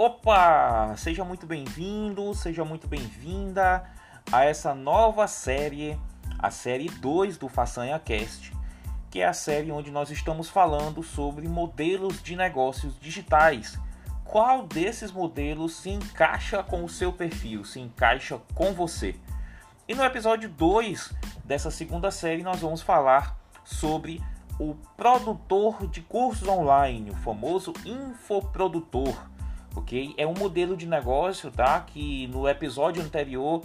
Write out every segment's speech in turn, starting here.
Opa! Seja muito bem-vindo, seja muito bem-vinda a essa nova série, a série 2 do Façanha Cast, que é a série onde nós estamos falando sobre modelos de negócios digitais. Qual desses modelos se encaixa com o seu perfil, se encaixa com você? E no episódio 2 dessa segunda série nós vamos falar sobre o produtor de cursos online, o famoso infoprodutor ok? É um modelo de negócio, tá? Que no episódio anterior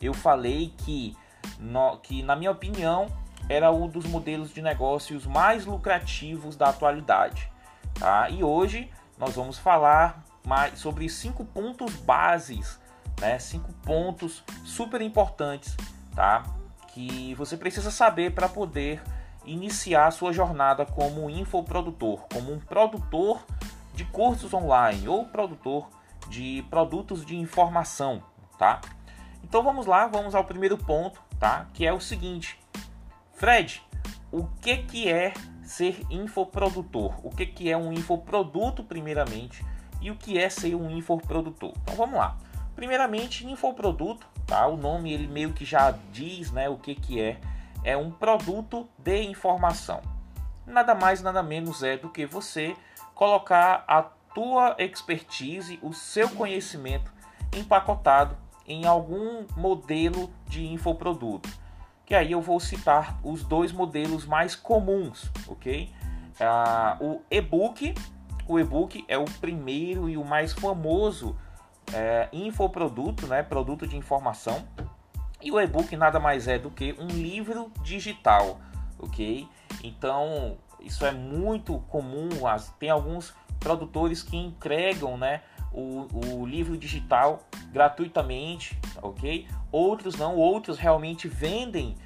eu falei que, no, que na minha opinião, era um dos modelos de negócios mais lucrativos da atualidade, tá? E hoje nós vamos falar mais sobre cinco pontos bases, né? Cinco pontos super importantes, tá? Que você precisa saber para poder iniciar sua jornada como infoprodutor, como um produtor de cursos online ou produtor de produtos de informação, tá? Então vamos lá, vamos ao primeiro ponto, tá? Que é o seguinte: Fred, o que que é ser infoprodutor? O que que é um infoproduto primeiramente e o que é ser um infoprodutor? Então vamos lá. Primeiramente, infoproduto, tá? O nome ele meio que já diz, né, o que que é. É um produto de informação. Nada mais, nada menos é do que você colocar a tua expertise, o seu conhecimento empacotado em algum modelo de infoproduto. Que aí eu vou citar os dois modelos mais comuns, ok? Ah, o e-book, o e-book é o primeiro e o mais famoso é, infoproduto, né? Produto de informação. E o e-book nada mais é do que um livro digital, ok? Então isso é muito comum. Tem alguns produtores que entregam né, o, o livro digital gratuitamente, ok? Outros não, outros realmente vendem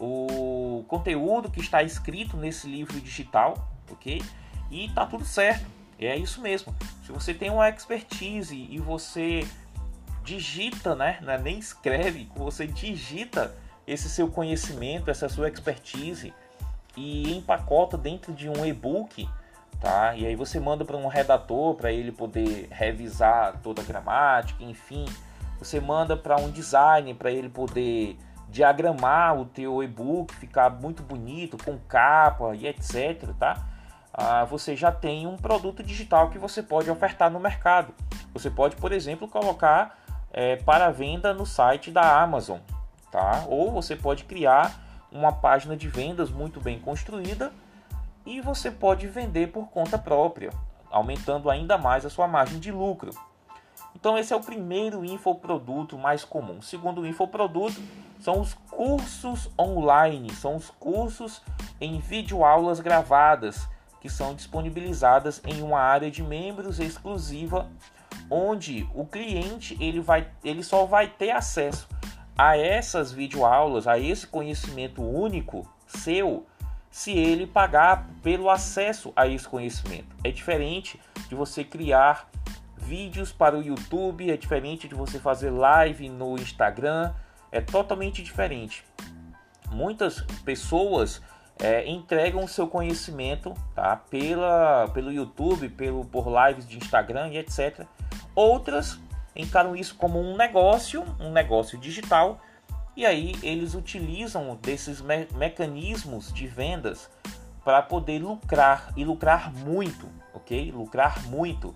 o conteúdo que está escrito nesse livro digital, ok? E tá tudo certo, é isso mesmo. Se você tem uma expertise e você digita, né, é nem escreve, você digita esse seu conhecimento, essa sua expertise e empacota dentro de um e-book, tá? E aí você manda para um redator para ele poder revisar toda a gramática, enfim. Você manda para um designer para ele poder diagramar o teu e-book, ficar muito bonito, com capa e etc, tá? Ah, você já tem um produto digital que você pode ofertar no mercado. Você pode, por exemplo, colocar é, para venda no site da Amazon, tá? Ou você pode criar uma página de vendas muito bem construída e você pode vender por conta própria, aumentando ainda mais a sua margem de lucro. Então esse é o primeiro infoproduto mais comum. O segundo infoproduto são os cursos online, são os cursos em videoaulas gravadas que são disponibilizadas em uma área de membros exclusiva, onde o cliente ele vai ele só vai ter acesso a essas videoaulas, a esse conhecimento único seu, se ele pagar pelo acesso a esse conhecimento. É diferente de você criar vídeos para o YouTube, é diferente de você fazer live no Instagram, é totalmente diferente. Muitas pessoas é, entregam seu conhecimento tá, pela, pelo YouTube, pelo, por lives de Instagram e etc. Outras encaram isso como um negócio, um negócio digital, e aí eles utilizam desses me mecanismos de vendas para poder lucrar e lucrar muito, ok? Lucrar muito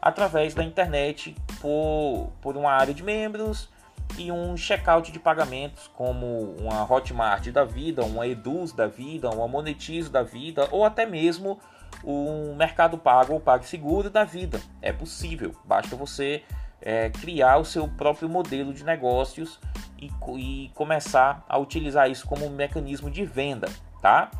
através da internet por, por uma área de membros e um checkout de pagamentos como uma Hotmart da vida, uma Eduz da vida, uma Monetizo da vida ou até mesmo um Mercado Pago ou PagSeguro da vida. É possível, basta você é, criar o seu próprio modelo de negócios e, e, começar a utilizar isso como um mecanismo de venda, tá?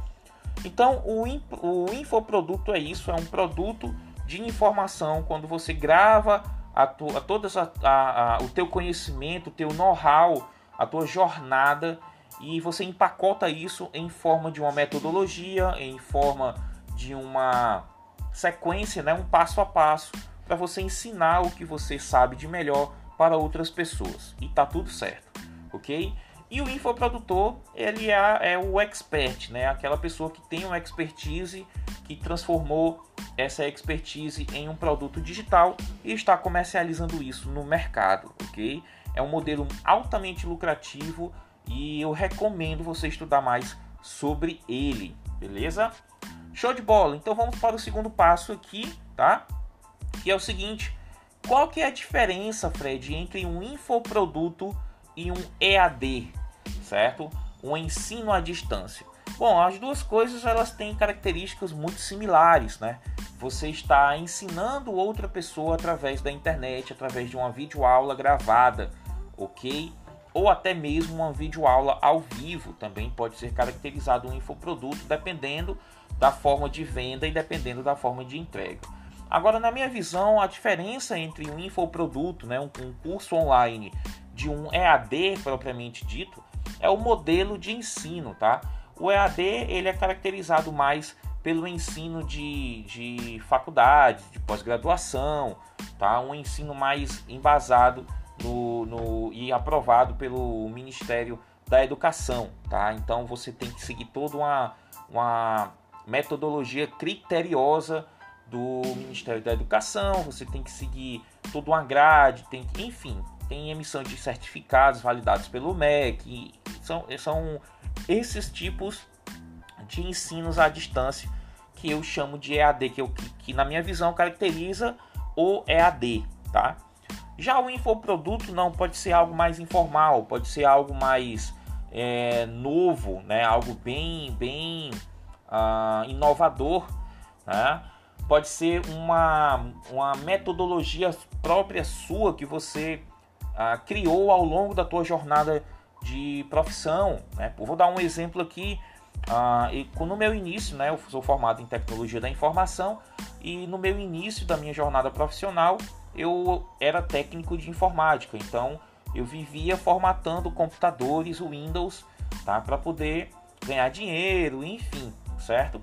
Então, o, o infoproduto é isso, é um produto de informação quando você grava a, a todas a, a, o teu conhecimento, o teu know-how, a tua jornada e você empacota isso em forma de uma metodologia, em forma de uma sequência, né, um passo a passo para você ensinar o que você sabe de melhor para outras pessoas. E tá tudo certo, ok? E o infoprodutor, ele é, é o expert, né? Aquela pessoa que tem uma expertise, que transformou essa expertise em um produto digital e está comercializando isso no mercado, ok? É um modelo altamente lucrativo e eu recomendo você estudar mais sobre ele, beleza? Show de bola. Então vamos para o segundo passo aqui, tá? Que é o seguinte: qual que é a diferença, Fred, entre um infoproduto e um EAD, certo? Um ensino à distância. Bom, as duas coisas elas têm características muito similares, né? Você está ensinando outra pessoa através da internet, através de uma videoaula gravada, ok? Ou até mesmo uma videoaula ao vivo, também pode ser caracterizado um infoproduto, dependendo da forma de venda e dependendo da forma de entrega. Agora, na minha visão, a diferença entre um infoproduto, né, um, curso online, de um EAD propriamente dito, é o modelo de ensino, tá? O EAD ele é caracterizado mais pelo ensino de, de faculdade, de pós-graduação, tá? Um ensino mais embasado no, no, e aprovado pelo Ministério da Educação, tá? Então você tem que seguir toda uma, uma metodologia criteriosa do Ministério da Educação, você tem que seguir toda uma grade, tem que, enfim, tem emissão de certificados validados pelo MEC, são, são esses tipos de ensinos à distância que eu chamo de EAD, que, eu, que, que na minha visão caracteriza o EAD, tá? Já o infoproduto não pode ser algo mais informal, pode ser algo mais é, novo, né? Algo bem, bem uh, inovador, né? Pode ser uma, uma metodologia própria sua que você uh, criou ao longo da tua jornada de profissão, né? vou dar um exemplo aqui. Uh, no meu início, né, eu sou formado em tecnologia da informação e no meu início da minha jornada profissional eu era técnico de informática, então eu vivia formatando computadores Windows tá, para poder ganhar dinheiro, enfim, certo?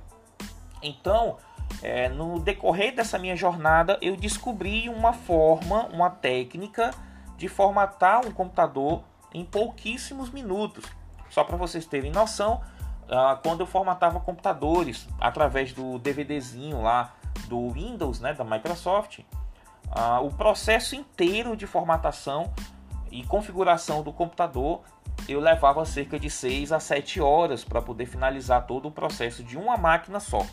Então, é, no decorrer dessa minha jornada, eu descobri uma forma, uma técnica de formatar um computador em pouquíssimos minutos. Só para vocês terem noção, uh, quando eu formatava computadores através do DVDzinho lá do Windows, né, da Microsoft, uh, o processo inteiro de formatação e configuração do computador eu levava cerca de 6 a 7 horas para poder finalizar todo o processo de uma máquina só.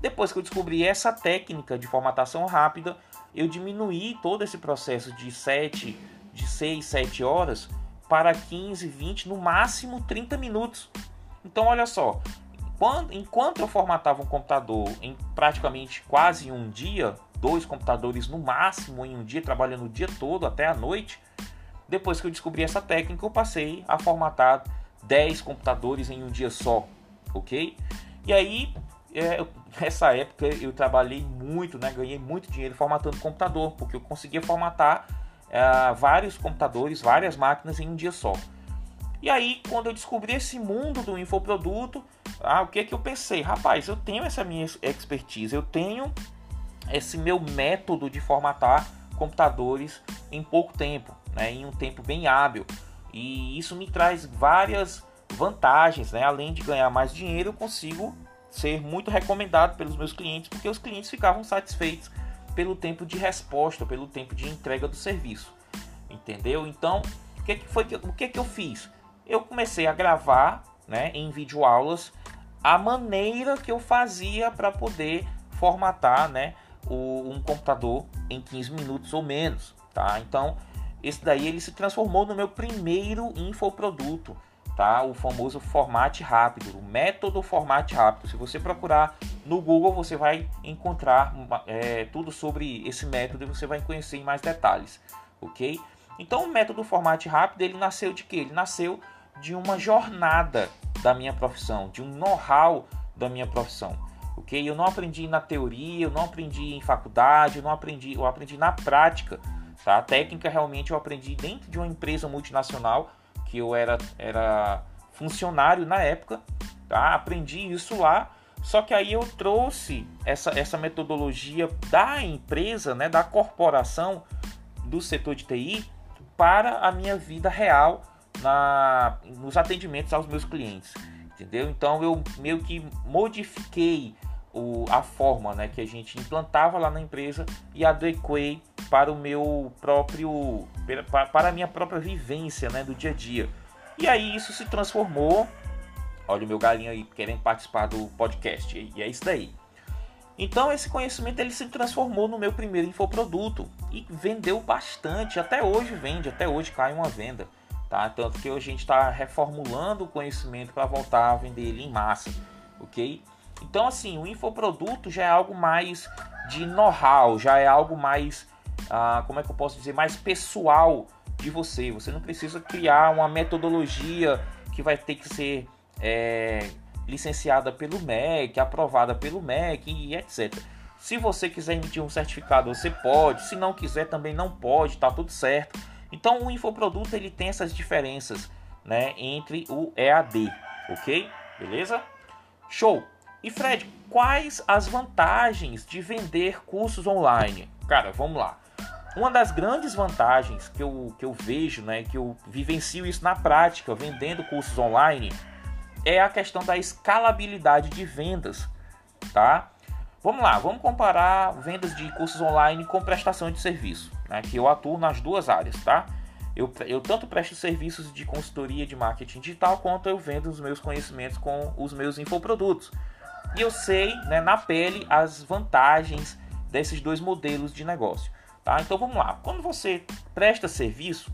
Depois que eu descobri essa técnica de formatação rápida, eu diminuí todo esse processo de 7, de 6, 7 horas para 15, 20, no máximo 30 minutos. Então olha só, quando, enquanto eu formatava um computador em praticamente quase um dia, dois computadores no máximo em um dia, trabalhando o dia todo até a noite, depois que eu descobri essa técnica, eu passei a formatar 10 computadores em um dia só, ok? E aí, é, nessa época eu trabalhei muito, né? ganhei muito dinheiro formatando computador, porque eu conseguia formatar é, vários computadores, várias máquinas em um dia só. E aí, quando eu descobri esse mundo do infoproduto, ah, o que é que eu pensei? Rapaz, eu tenho essa minha expertise, eu tenho esse meu método de formatar computadores em pouco tempo né, em um tempo bem hábil. E isso me traz várias vantagens, né? Além de ganhar mais dinheiro, eu consigo ser muito recomendado pelos meus clientes, porque os clientes ficavam satisfeitos pelo tempo de resposta, pelo tempo de entrega do serviço. Entendeu? Então, o que, que foi que, o que, que eu fiz? Eu comecei a gravar, né, em videoaulas a maneira que eu fazia para poder formatar, né, o, um computador em 15 minutos ou menos, tá? Então, esse daí ele se transformou no meu primeiro infoproduto, tá? O famoso formato rápido, o método formato rápido. Se você procurar no Google, você vai encontrar é, tudo sobre esse método e você vai conhecer em mais detalhes, ok? Então, o método formato rápido ele nasceu de quê? Ele nasceu de uma jornada da minha profissão, de um know-how da minha profissão, ok? Eu não aprendi na teoria, eu não aprendi em faculdade, eu não aprendi, eu aprendi na prática Tá? A técnica realmente eu aprendi dentro de uma empresa multinacional, que eu era, era funcionário na época. Tá? Aprendi isso lá. Só que aí eu trouxe essa, essa metodologia da empresa, né, da corporação, do setor de TI, para a minha vida real na, nos atendimentos aos meus clientes. Entendeu? Então eu meio que modifiquei o, a forma né, que a gente implantava lá na empresa e adequei para o meu próprio para a minha própria vivência né, do dia a dia. E aí isso se transformou. Olha o meu galinho aí querendo participar do podcast. E é isso daí. Então esse conhecimento ele se transformou no meu primeiro infoproduto e vendeu bastante. Até hoje vende, até hoje cai uma venda. Tá? Tanto que hoje a gente está reformulando o conhecimento para voltar a vender ele em massa. Ok? Então assim, o infoproduto já é algo mais de know-how, já é algo mais, ah, como é que eu posso dizer, mais pessoal de você. Você não precisa criar uma metodologia que vai ter que ser é, licenciada pelo MEC, aprovada pelo MEC e etc. Se você quiser emitir um certificado, você pode. Se não quiser, também não pode. Tá tudo certo. Então, o infoproduto ele tem essas diferenças, né, entre o EAD, ok? Beleza? Show. E Fred, quais as vantagens de vender cursos online? Cara, vamos lá. Uma das grandes vantagens que eu, que eu vejo, né, que eu vivencio isso na prática, vendendo cursos online, é a questão da escalabilidade de vendas, tá? Vamos lá, vamos comparar vendas de cursos online com prestação de serviço, né? Que eu atuo nas duas áreas, tá? Eu, eu tanto presto serviços de consultoria de marketing digital, quanto eu vendo os meus conhecimentos com os meus infoprodutos. E eu sei, né, na pele, as vantagens desses dois modelos de negócio. Tá? Então vamos lá. Quando você presta serviço,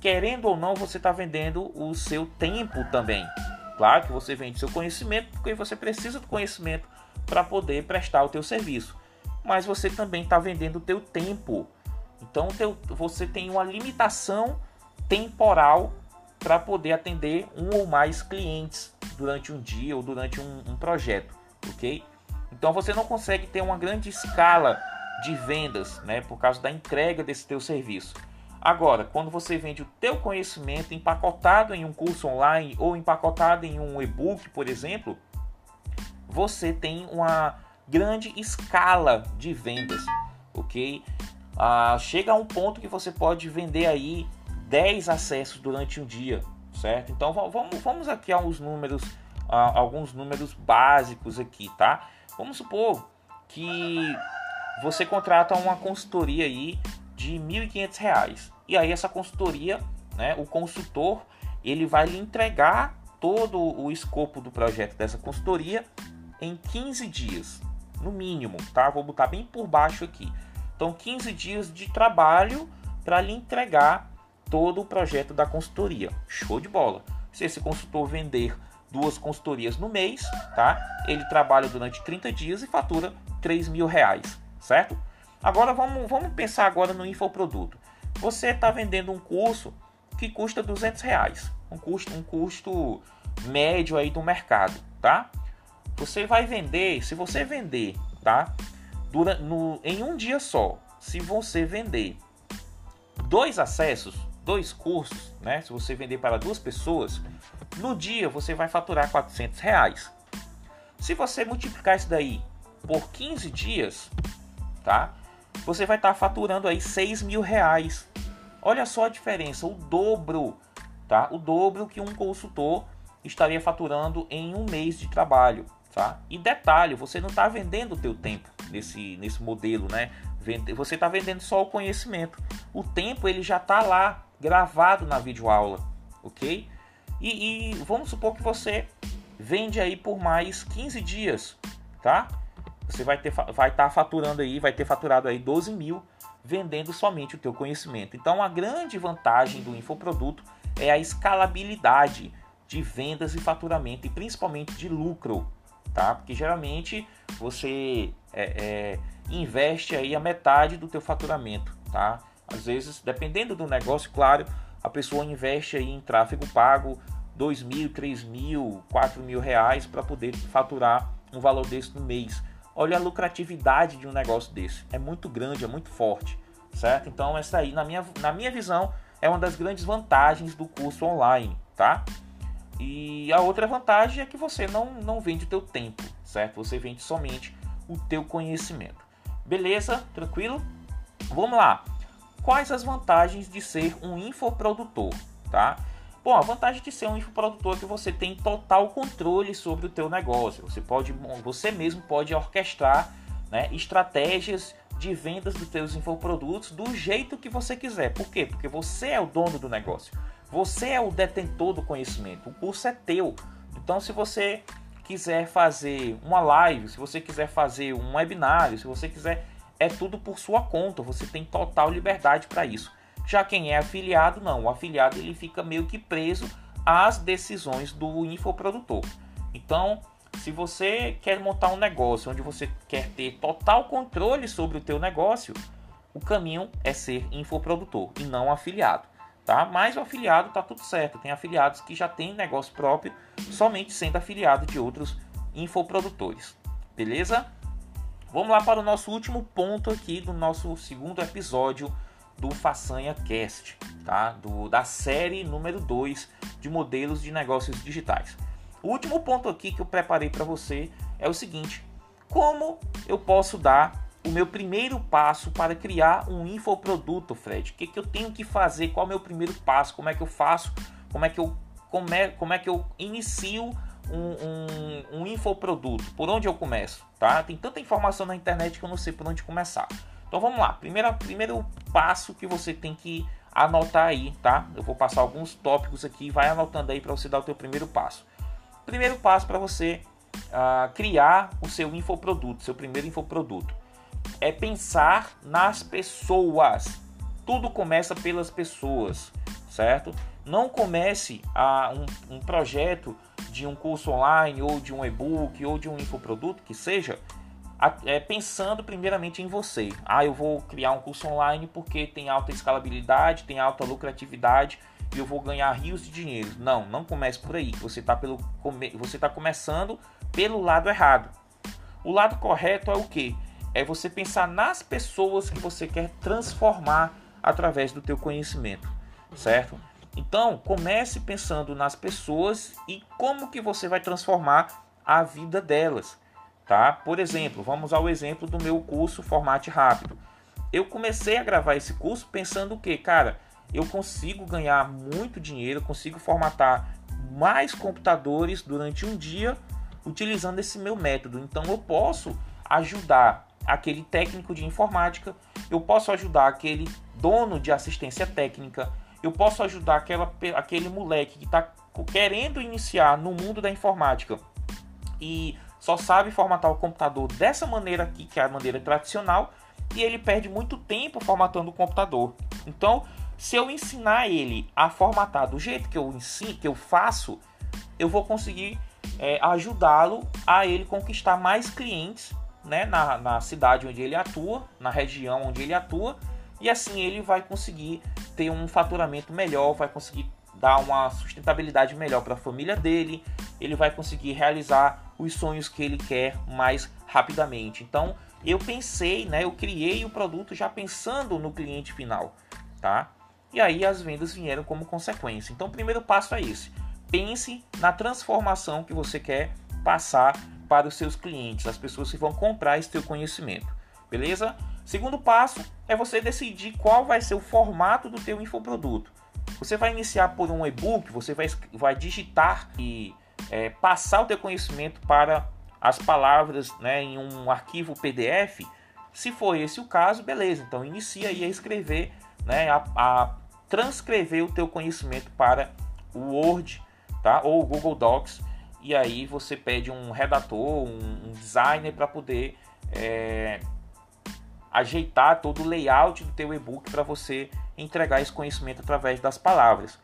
querendo ou não, você está vendendo o seu tempo também. Claro que você vende seu conhecimento porque você precisa do conhecimento para poder prestar o teu serviço. Mas você também está vendendo o teu tempo. Então teu, você tem uma limitação temporal para poder atender um ou mais clientes durante um dia ou durante um, um projeto, ok? Então você não consegue ter uma grande escala de vendas, né, por causa da entrega desse teu serviço. Agora, quando você vende o teu conhecimento empacotado em um curso online ou empacotado em um e-book, por exemplo, você tem uma grande escala de vendas, ok? Ah, chega a um ponto que você pode vender aí 10 acessos durante um dia, certo? Então vamos, vamos aqui a uns números, a alguns números básicos aqui, tá? Vamos supor que você contrata uma consultoria aí de R$ 1.500. E aí essa consultoria, né, o consultor, ele vai lhe entregar todo o escopo do projeto dessa consultoria em 15 dias, no mínimo, tá? Vou botar bem por baixo aqui. Então, 15 dias de trabalho para lhe entregar todo o projeto da consultoria. Show de bola. Se esse consultor vender duas consultorias no mês, tá? Ele trabalha durante 30 dias e fatura 3 mil reais, certo? Agora vamos, vamos pensar agora no infoproduto. Você está vendendo um curso que custa 200 reais, um custo, um custo médio aí do mercado, tá? Você vai vender, se você vender, tá? Durante, no, em um dia só, se você vender dois acessos, dois cursos, né? Se você vender para duas pessoas, no dia você vai faturar 400 reais. Se você multiplicar isso daí por 15 dias, tá? você vai estar tá faturando aí 6 mil reais. Olha só a diferença, o dobro, tá? O dobro que um consultor estaria faturando em um mês de trabalho, tá? E detalhe, você não está vendendo o teu tempo nesse, nesse modelo, né? Você está vendendo só o conhecimento. O tempo ele já está lá gravado na videoaula, ok? E, e vamos supor que você vende aí por mais 15 dias, tá? Você vai ter vai estar tá faturando aí, vai ter faturado aí 12 mil vendendo somente o teu conhecimento. Então a grande vantagem do infoproduto é a escalabilidade de vendas e faturamento e principalmente de lucro, tá? Porque geralmente você é, é, investe aí a metade do teu faturamento, tá? Às vezes, dependendo do negócio, claro, a pessoa investe aí em tráfego pago 2 mil, 3 mil, 4 mil reais para poder faturar um valor desse no mês. Olha a lucratividade de um negócio desse. É muito grande, é muito forte, certo? Então essa aí, na minha, na minha visão, é uma das grandes vantagens do curso online, tá? E a outra vantagem é que você não, não vende o teu tempo, certo? Você vende somente o teu conhecimento. Beleza? Tranquilo? Vamos lá. Quais as vantagens de ser um infoprodutor, tá? Bom, a vantagem de ser um infoprodutor é que você tem total controle sobre o teu negócio. Você pode, você mesmo pode orquestrar né, estratégias de vendas dos teus infoprodutos do jeito que você quiser. Por quê? Porque você é o dono do negócio. Você é o detentor do conhecimento. O curso é teu. Então, se você quiser fazer uma live, se você quiser fazer um webinário, se você quiser, é tudo por sua conta. Você tem total liberdade para isso. Já quem é afiliado, não. O afiliado ele fica meio que preso às decisões do infoprodutor. Então, se você quer montar um negócio onde você quer ter total controle sobre o teu negócio, o caminho é ser infoprodutor e não afiliado, tá? Mas o afiliado tá tudo certo. Tem afiliados que já têm negócio próprio somente sendo afiliado de outros infoprodutores. Beleza? Vamos lá para o nosso último ponto aqui do nosso segundo episódio do Façanha Cast, tá? Do, da série número 2 de modelos de negócios digitais. O último ponto aqui que eu preparei para você é o seguinte: como eu posso dar o meu primeiro passo para criar um infoproduto, Fred? O que, que eu tenho que fazer? Qual é o meu primeiro passo? Como é que eu faço? Como é que eu, como é, como é que eu inicio um, um, um infoproduto? Por onde eu começo? Tá? Tem tanta informação na internet que eu não sei por onde começar. Então vamos lá. Primeiro, primeiro passo que você tem que anotar aí, tá? Eu vou passar alguns tópicos aqui, vai anotando aí para você dar o teu primeiro passo. Primeiro passo para você uh, criar o seu infoproduto, seu primeiro infoproduto, é pensar nas pessoas. Tudo começa pelas pessoas, certo? Não comece a um, um projeto de um curso online ou de um e-book ou de um infoproduto que seja é, pensando primeiramente em você. Ah, eu vou criar um curso online porque tem alta escalabilidade, tem alta lucratividade e eu vou ganhar rios de dinheiro. Não, não comece por aí. Você está você tá começando pelo lado errado. O lado correto é o que? É você pensar nas pessoas que você quer transformar através do teu conhecimento, certo? Então, comece pensando nas pessoas e como que você vai transformar a vida delas tá? Por exemplo, vamos ao exemplo do meu curso Formate Rápido. Eu comecei a gravar esse curso pensando que, cara, eu consigo ganhar muito dinheiro, consigo formatar mais computadores durante um dia utilizando esse meu método. Então eu posso ajudar aquele técnico de informática, eu posso ajudar aquele dono de assistência técnica, eu posso ajudar aquela, aquele moleque que está querendo iniciar no mundo da informática e só sabe formatar o computador dessa maneira aqui, que é a maneira tradicional, e ele perde muito tempo formatando o computador. Então, se eu ensinar ele a formatar do jeito que eu ensino, que eu faço, eu vou conseguir é, ajudá-lo a ele conquistar mais clientes né, na, na cidade onde ele atua, na região onde ele atua, e assim ele vai conseguir ter um faturamento melhor, vai conseguir dar uma sustentabilidade melhor para a família dele, ele vai conseguir realizar os sonhos que ele quer mais rapidamente. Então, eu pensei, né, eu criei o produto já pensando no cliente final, tá? E aí as vendas vieram como consequência. Então, o primeiro passo é esse. Pense na transformação que você quer passar para os seus clientes, as pessoas que vão comprar esse teu conhecimento. Beleza? Segundo passo é você decidir qual vai ser o formato do teu infoproduto. Você vai iniciar por um e-book, você vai, vai digitar e é, passar o teu conhecimento para as palavras né, em um arquivo PDF, se for esse o caso, beleza. Então inicia aí a escrever, né, a, a transcrever o teu conhecimento para o Word, tá? Ou o Google Docs. E aí você pede um redator, um, um designer para poder é, ajeitar todo o layout do teu e-book para você entregar esse conhecimento através das palavras.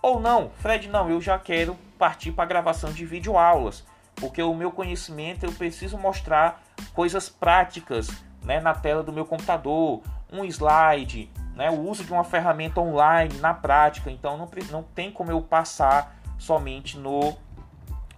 Ou não, Fred, não, eu já quero partir para a gravação de vídeo aulas, porque o meu conhecimento eu preciso mostrar coisas práticas né, na tela do meu computador, um slide, né, o uso de uma ferramenta online na prática, então não, não tem como eu passar somente no,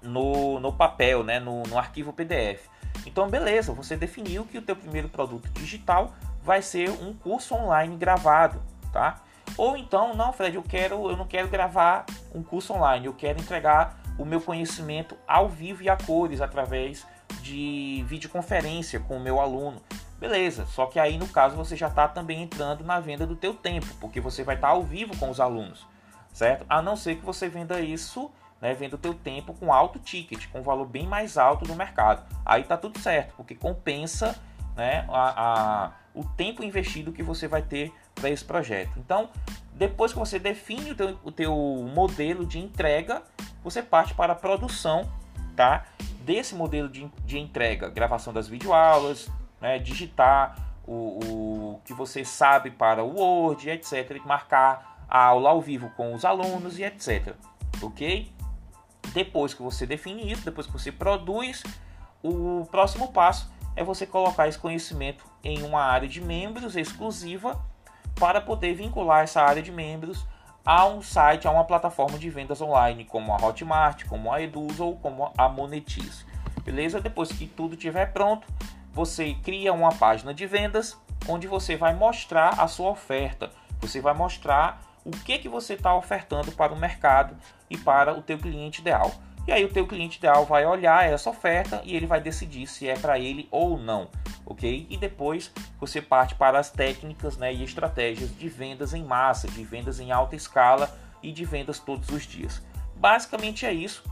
no, no papel, né, no, no arquivo PDF. Então, beleza, você definiu que o teu primeiro produto digital vai ser um curso online gravado, tá? Ou então, não, Fred, eu quero, eu não quero gravar um curso online, eu quero entregar o meu conhecimento ao vivo e a cores através de videoconferência com o meu aluno. Beleza, só que aí no caso você já está também entrando na venda do teu tempo, porque você vai estar tá ao vivo com os alunos. certo? A não ser que você venda isso, né, venda o teu tempo com alto ticket, com valor bem mais alto do mercado. Aí tá tudo certo, porque compensa, né, a, a o tempo investido que você vai ter esse projeto. Então, depois que você define o teu, o teu modelo de entrega, você parte para a produção, tá? Desse modelo de, de entrega, gravação das videoaulas, né, digitar o, o que você sabe para o Word, etc. Marcar a aula ao vivo com os alunos e etc. Ok? Depois que você define isso, depois que você produz, o próximo passo é você colocar esse conhecimento em uma área de membros exclusiva para poder vincular essa área de membros a um site, a uma plataforma de vendas online, como a Hotmart, como a Eduz ou como a Monetize. Beleza? Depois que tudo estiver pronto, você cria uma página de vendas onde você vai mostrar a sua oferta. Você vai mostrar o que, que você está ofertando para o mercado e para o teu cliente ideal. E aí o teu cliente ideal vai olhar essa oferta e ele vai decidir se é para ele ou não, ok? E depois você parte para as técnicas né, e estratégias de vendas em massa, de vendas em alta escala e de vendas todos os dias. Basicamente é isso.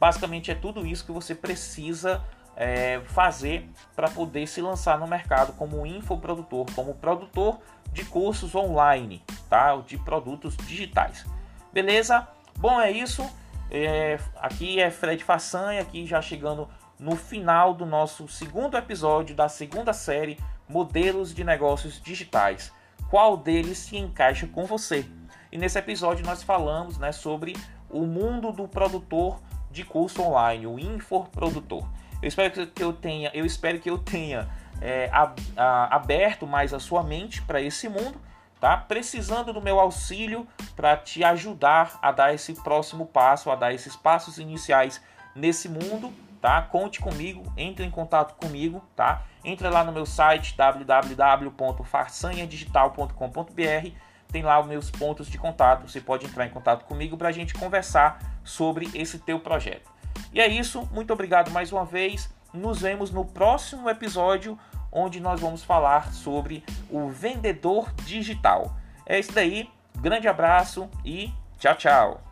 Basicamente é tudo isso que você precisa é, fazer para poder se lançar no mercado como infoprodutor, como produtor de cursos online, tá? De produtos digitais. Beleza? Bom, é isso. É, aqui é Fred Façanha, aqui já chegando no final do nosso segundo episódio da segunda série Modelos de Negócios Digitais. Qual deles se encaixa com você? E nesse episódio nós falamos né, sobre o mundo do produtor de curso online, o infoprodutor. Eu espero que eu tenha, eu espero que eu tenha é, aberto mais a sua mente para esse mundo tá? Precisando do meu auxílio para te ajudar a dar esse próximo passo, a dar esses passos iniciais nesse mundo, tá? Conte comigo, entre em contato comigo, tá? Entra lá no meu site www.farsanhadigital.com.br, tem lá os meus pontos de contato, você pode entrar em contato comigo para a gente conversar sobre esse teu projeto. E é isso, muito obrigado mais uma vez. Nos vemos no próximo episódio onde nós vamos falar sobre o vendedor digital. É isso daí, grande abraço e tchau, tchau.